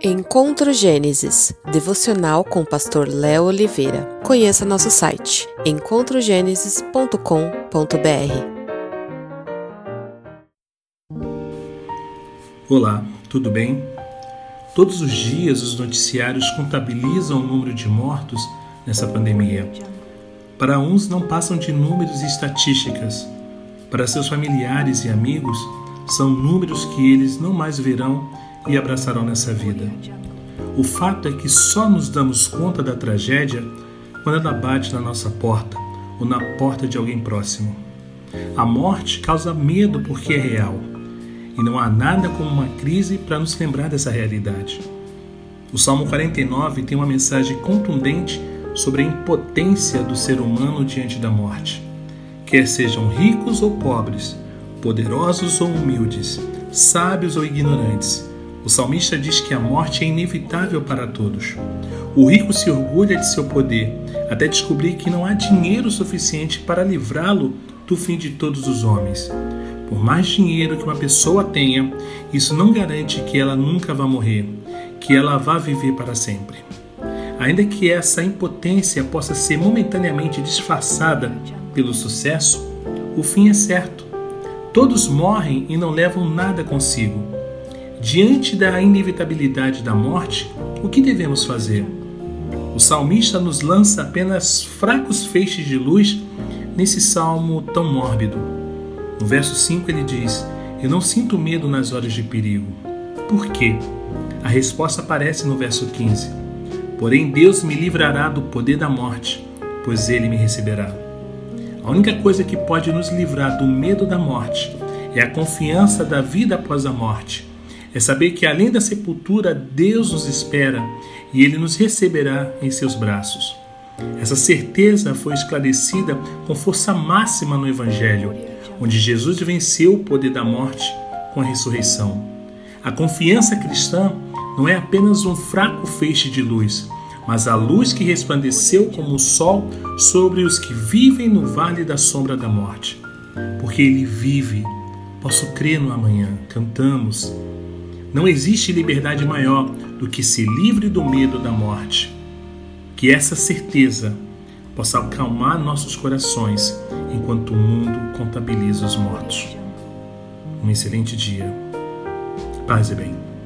Encontro Gênesis, devocional com o pastor Léo Oliveira. Conheça nosso site encontrogenesis.com.br. Olá, tudo bem? Todos os dias os noticiários contabilizam o número de mortos nessa pandemia. Para uns não passam de números e estatísticas. Para seus familiares e amigos, são números que eles não mais verão e abraçarão nessa vida. O fato é que só nos damos conta da tragédia quando ela bate na nossa porta ou na porta de alguém próximo. A morte causa medo porque é real e não há nada como uma crise para nos lembrar dessa realidade. O Salmo 49 tem uma mensagem contundente sobre a impotência do ser humano diante da morte. Quer sejam ricos ou pobres, poderosos ou humildes, sábios ou ignorantes, o salmista diz que a morte é inevitável para todos. O rico se orgulha de seu poder, até descobrir que não há dinheiro suficiente para livrá-lo do fim de todos os homens. Por mais dinheiro que uma pessoa tenha, isso não garante que ela nunca vá morrer, que ela vá viver para sempre. Ainda que essa impotência possa ser momentaneamente disfarçada pelo sucesso, o fim é certo. Todos morrem e não levam nada consigo. Diante da inevitabilidade da morte, o que devemos fazer? O salmista nos lança apenas fracos feixes de luz nesse salmo tão mórbido. No verso 5 ele diz: Eu não sinto medo nas horas de perigo. Por quê? A resposta aparece no verso 15: Porém, Deus me livrará do poder da morte, pois ele me receberá. A única coisa que pode nos livrar do medo da morte é a confiança da vida após a morte é saber que além da sepultura, Deus nos espera e Ele nos receberá em seus braços. Essa certeza foi esclarecida com força máxima no Evangelho, onde Jesus venceu o poder da morte com a ressurreição. A confiança cristã não é apenas um fraco feixe de luz, mas a luz que resplandeceu como o sol sobre os que vivem no vale da sombra da morte. Porque Ele vive, posso crer no amanhã. Cantamos. Não existe liberdade maior do que ser livre do medo da morte. Que essa certeza possa acalmar nossos corações enquanto o mundo contabiliza os mortos. Um excelente dia. Paz e bem.